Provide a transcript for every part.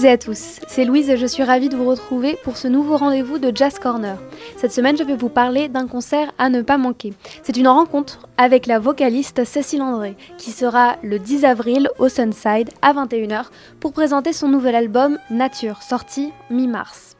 Toutes à tous, c'est Louise et je suis ravie de vous retrouver pour ce nouveau rendez-vous de Jazz Corner. Cette semaine, je vais vous parler d'un concert à ne pas manquer. C'est une rencontre avec la vocaliste Cécile André, qui sera le 10 avril au Sunside à 21h pour présenter son nouvel album Nature, sorti mi-mars.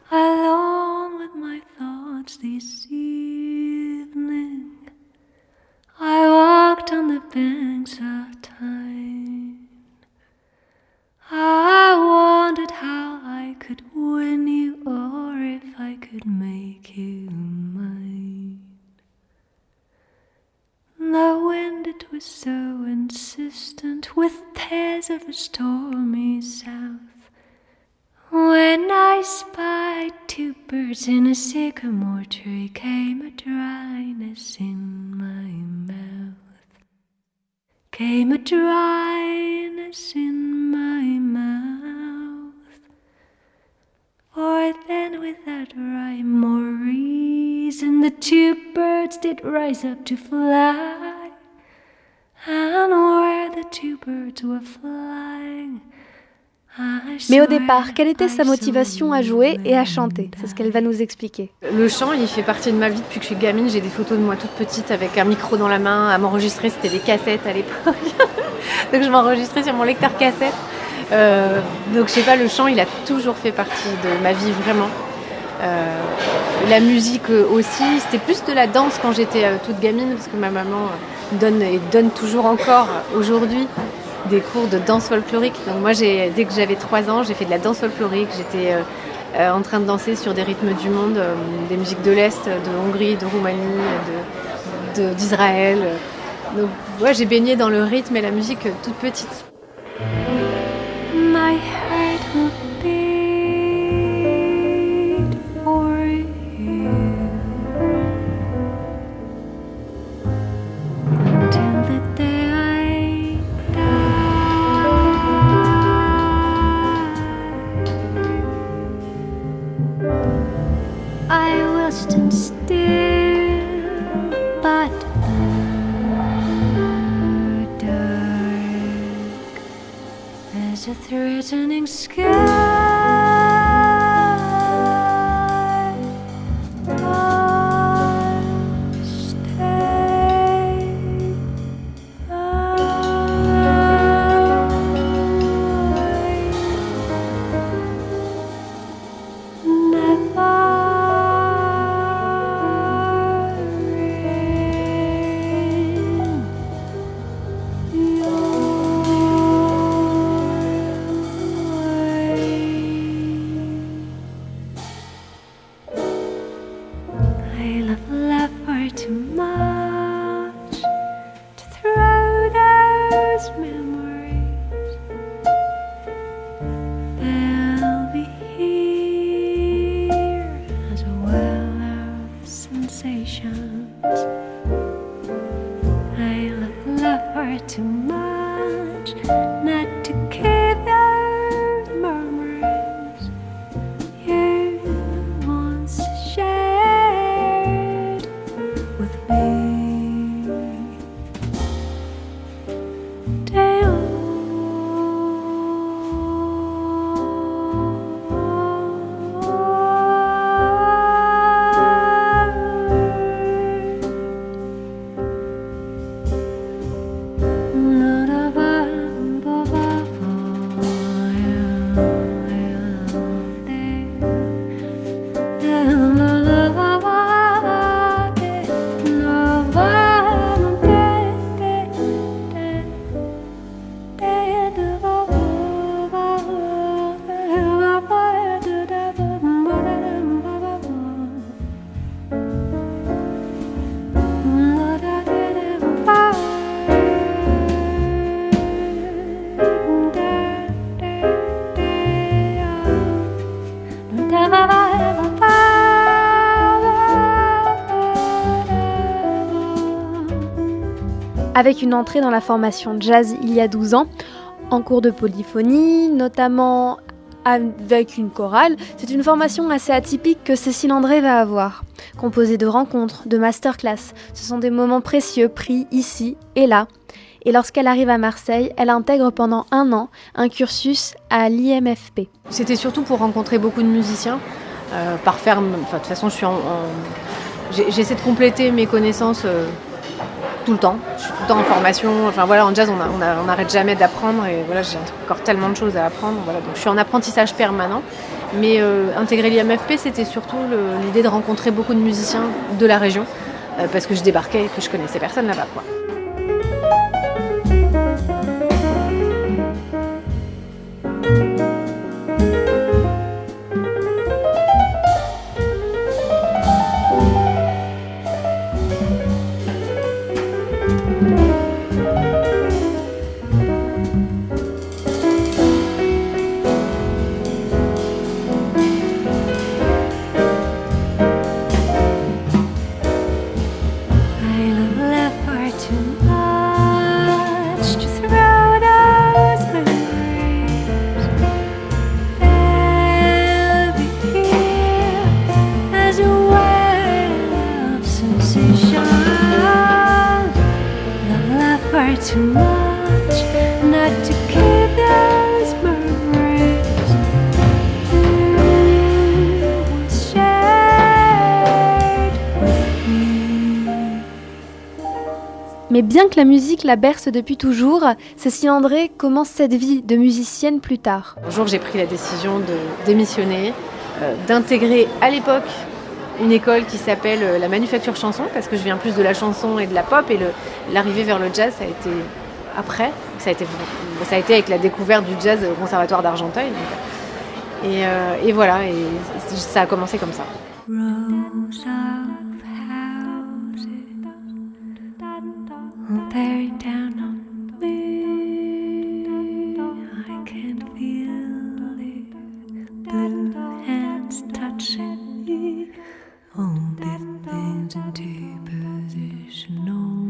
A stormy south. When I spied two birds in a sycamore tree, came a dryness in my mouth. Came a dryness in my mouth. For then, without rhyme or reason, the two birds did rise up to fly. And where the two birds were flying, Mais au départ, quelle était sa motivation à jouer et à chanter? C'est ce qu'elle va nous expliquer. Le chant, il fait partie de ma vie depuis que je suis gamine. J'ai des photos de moi toute petite avec un micro dans la main à m'enregistrer. C'était des cassettes à l'époque. donc je m'enregistrais sur mon lecteur cassette. Euh, donc je sais pas, le chant, il a toujours fait partie de ma vie vraiment. Euh, la musique aussi, c'était plus de la danse quand j'étais euh, toute gamine parce que ma maman donne et donne toujours encore aujourd'hui des cours de danse folklorique. Donc moi, dès que j'avais 3 ans, j'ai fait de la danse folklorique. J'étais euh, euh, en train de danser sur des rythmes du monde, euh, des musiques de l'Est, de Hongrie, de Roumanie, d'Israël. Donc moi, j'ai baigné dans le rythme et la musique toute petite. Threatening sky. Avec une entrée dans la formation jazz il y a 12 ans, en cours de polyphonie, notamment avec une chorale. C'est une formation assez atypique que Cécile André va avoir, composée de rencontres, de masterclass. Ce sont des moments précieux pris ici et là. Et lorsqu'elle arrive à Marseille, elle intègre pendant un an un cursus à l'IMFP. C'était surtout pour rencontrer beaucoup de musiciens. Euh, par enfin, de toute façon, en, j'essaie de compléter mes connaissances euh, tout le temps. Je suis tout le temps en formation. Enfin voilà, en jazz, on n'arrête jamais d'apprendre et voilà, j'ai encore tellement de choses à apprendre. Voilà, donc je suis en apprentissage permanent. Mais euh, intégrer l'IMFP, c'était surtout l'idée de rencontrer beaucoup de musiciens de la région euh, parce que je débarquais et que je connaissais personne là-bas. Bien que la musique la berce depuis toujours, Cécile André commence cette vie de musicienne plus tard. Un jour, j'ai pris la décision de démissionner, euh, d'intégrer à l'époque une école qui s'appelle euh, la Manufacture Chanson, parce que je viens plus de la chanson et de la pop, et l'arrivée vers le jazz, ça a été après. Ça a été, ça a été avec la découverte du jazz au Conservatoire d'Argenteuil. Et, euh, et, voilà, et ça a commencé comme ça. Bearing down on me. I can feel it. Blue hands touching me. Hold the things into position.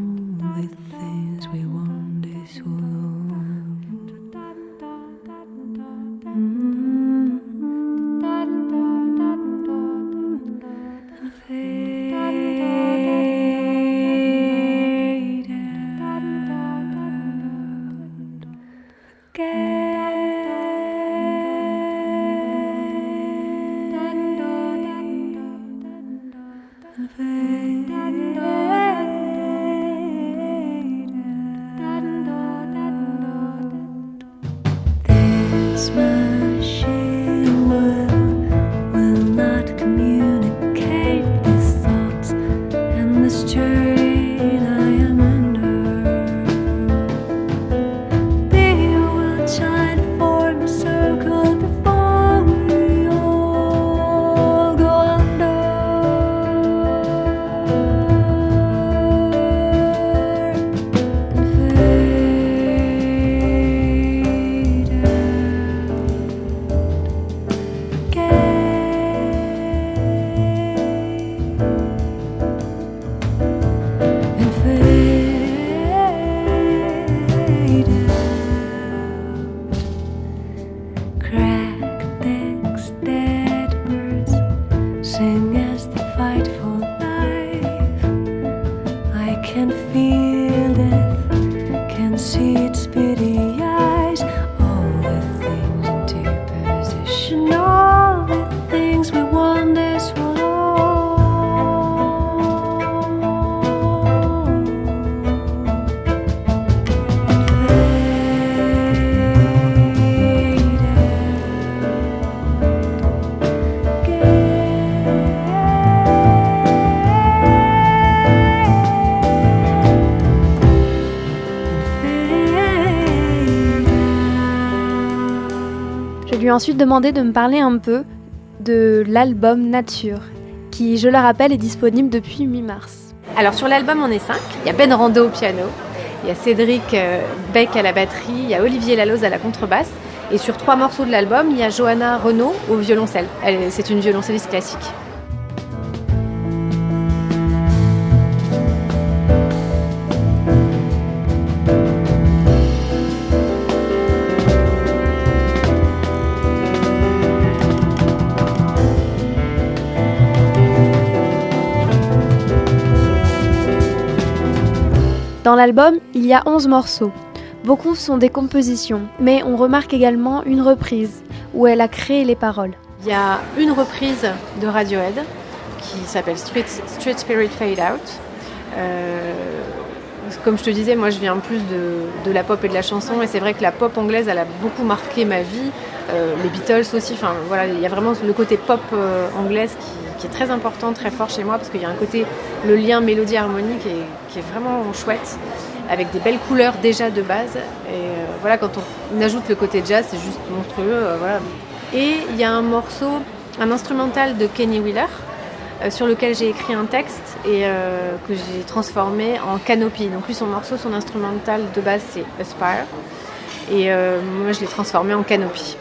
can feel it, can see its ensuite demandé de me parler un peu de l'album Nature, qui, je le rappelle, est disponible depuis mi-mars. Alors sur l'album, on est cinq. Il y a Ben Rando au piano, il y a Cédric euh, Beck à la batterie, il y a Olivier Laloz à la contrebasse. Et sur trois morceaux de l'album, il y a Johanna Renaud au violoncelle. C'est une violoncelliste classique. Dans l'album, il y a 11 morceaux. Beaucoup sont des compositions, mais on remarque également une reprise où elle a créé les paroles. Il y a une reprise de Radiohead qui s'appelle Street, Spirit Fade Out. Euh, comme je te disais, moi je viens plus de, de, la pop et de la chanson, et c'est vrai que la pop anglaise, elle a beaucoup marqué ma vie. Euh, les Beatles aussi, enfin voilà, il y a vraiment le côté pop euh, anglaise qui, qui, est très important, très fort chez moi, parce qu'il y a un côté, le lien mélodie-harmonie qui est, qui est, vraiment chouette, avec des belles couleurs déjà de base. Et euh, voilà, quand on ajoute le côté jazz, c'est juste monstrueux. Euh, voilà. Et il y a un morceau, un instrumental de Kenny Wheeler, euh, sur lequel j'ai écrit un texte et que j'ai transformé en Canopy. Donc lui, son morceau, son instrumental de base, c'est Aspire. Et moi, je l'ai transformé en Canopy.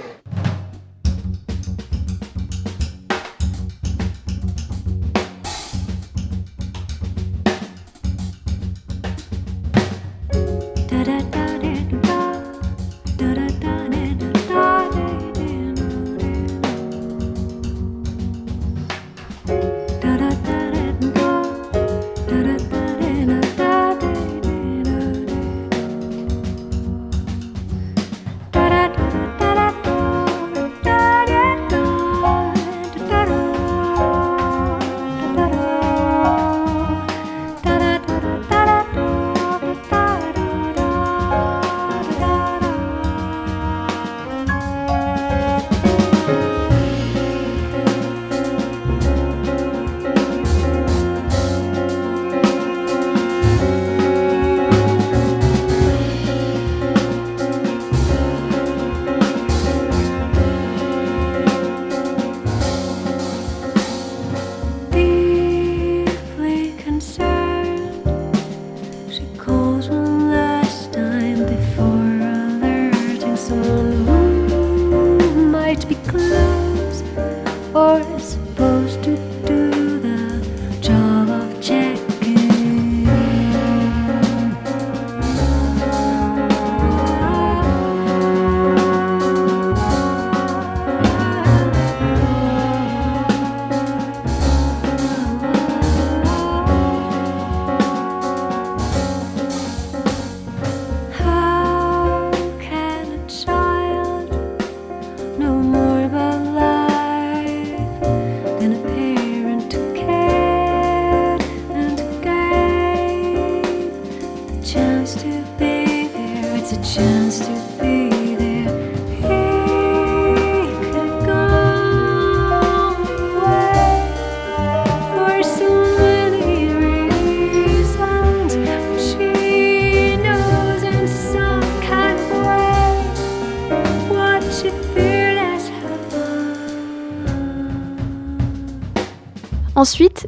Ensuite,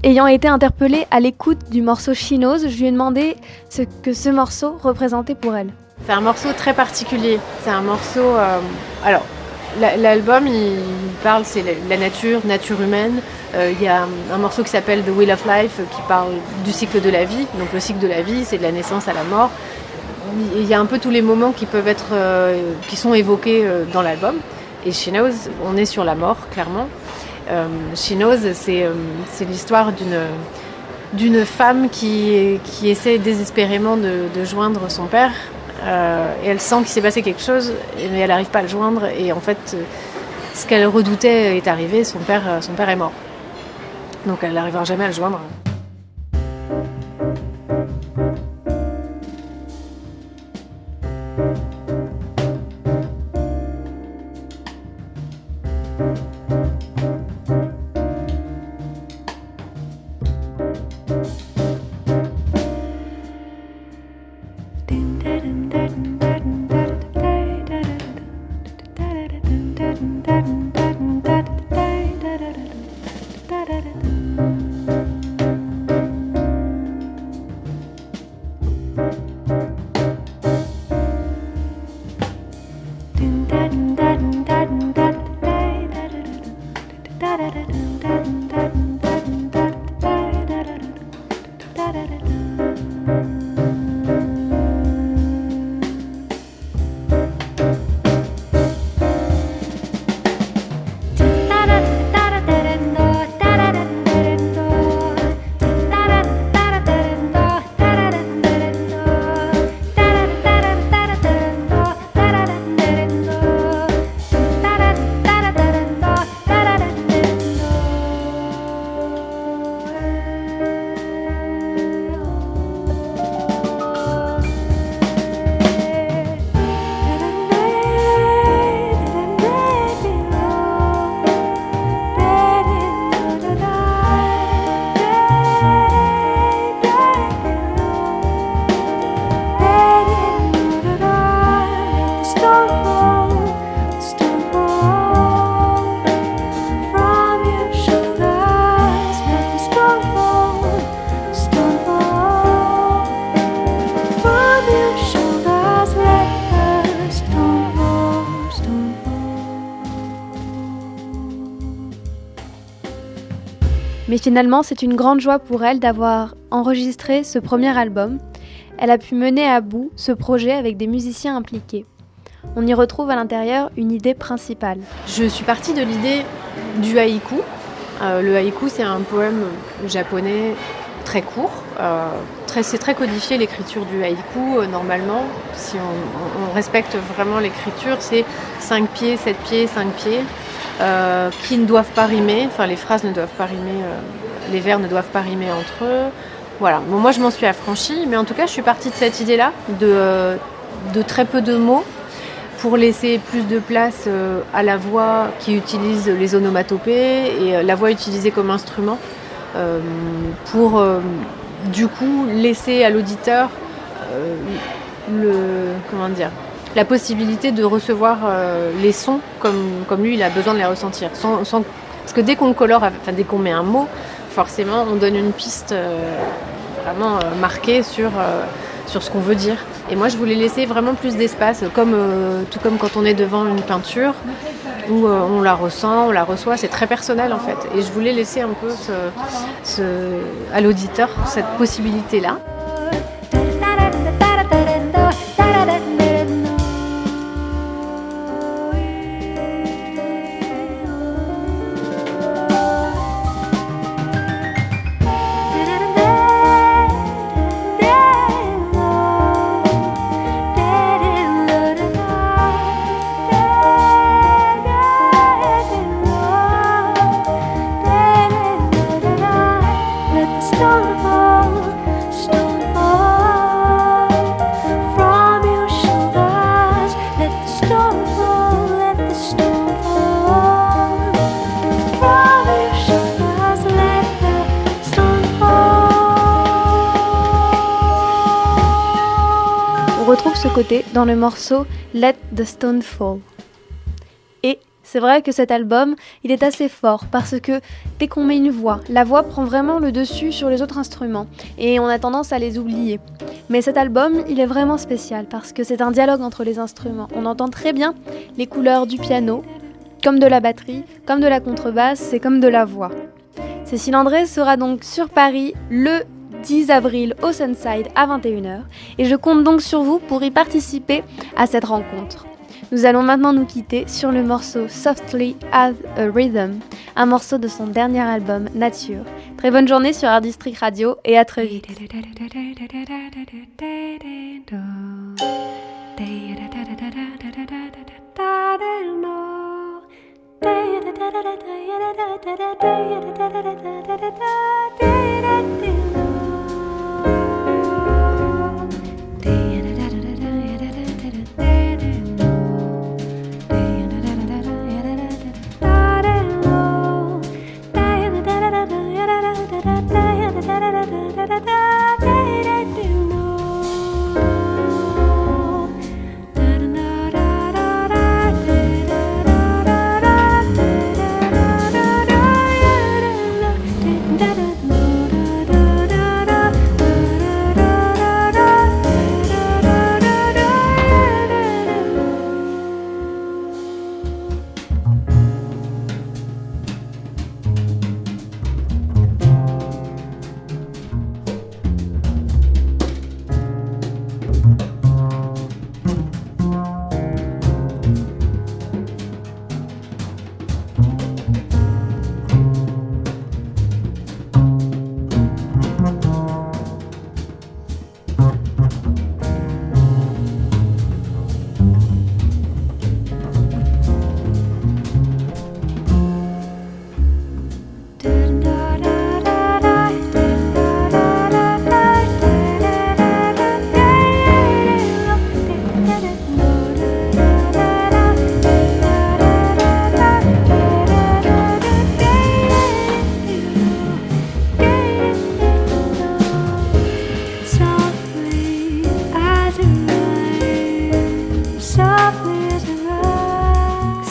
ayant été interpellée à l'écoute du morceau Chinoise, je lui ai demandé ce que ce morceau représentait pour elle. C'est un morceau très particulier. C'est un morceau. Euh, alors, l'album, il parle, c'est la nature, nature humaine. Euh, il y a un, morceau qui s'appelle The Wheel of Life qui parle du cycle de la vie. Donc, le cycle de la vie, c'est de la naissance à la mort. Il y a un peu tous les moments qui peuvent être, euh, qui sont évoqués euh, dans l'album. Et chez Nose, on est sur la mort, clairement. Euh, She Knows, c'est euh, l'histoire d'une femme qui, qui essaie désespérément de, de joindre son père. Euh, et elle sent qu'il s'est passé quelque chose, mais elle n'arrive pas à le joindre. Et en fait, ce qu'elle redoutait est arrivé, son père, son père est mort. Donc elle n'arrivera jamais à le joindre. Finalement, c'est une grande joie pour elle d'avoir enregistré ce premier album. Elle a pu mener à bout ce projet avec des musiciens impliqués. On y retrouve à l'intérieur une idée principale. Je suis partie de l'idée du haïku. Euh, le haïku, c'est un poème japonais très court. Euh, c'est très codifié l'écriture du haïku. Euh, normalement, si on, respecte vraiment l'écriture, c'est 5 pieds, 7 pieds, 5 pieds, qui ne doivent pas rimer. Enfin, les phrases ne doivent pas rimer, les vers ne doivent pas rimer entre eux. Voilà. Bon, moi, je m'en suis affranchie, mais en tout cas, je suis partie de cette idée-là, de, de très peu de mots pour laisser plus de place euh, à la voix qui utilise les onomatopées et euh, la voix utilisée comme instrument euh, pour du coup laisser à l'auditeur le comment dire la possibilité de recevoir les sons comme, lui il a besoin de les ressentir sans, parce que dès qu'on colore enfin dès qu'on met un mot forcément on donne une piste vraiment marquée sur ce qu'on veut dire. Et moi, je voulais laisser vraiment plus d'espace, comme, euh, tout comme quand on est devant une peinture, où euh, on la ressent, on la reçoit, c'est très personnel en fait. Et je voulais laisser un peu à l'auditeur cette possibilité-là. Dans le morceau Let the Stone Fall. Et c'est vrai que cet album, il est assez fort parce que dès qu'on met une voix, la voix prend vraiment le dessus sur les autres instruments et on a tendance à les oublier. Mais cet album, il est vraiment spécial parce que c'est un dialogue entre les instruments. On entend très bien les couleurs du piano, comme de la batterie, comme de la contrebasse et comme de la voix. Cécile André sera donc sur Paris le 10 avril au Sunside à 21h et je compte donc sur vous pour y participer à cette rencontre. Nous allons maintenant nous quitter sur le morceau Softly as a Rhythm, un morceau de son dernier album Nature. Très bonne journée sur Art Radio et à très vite.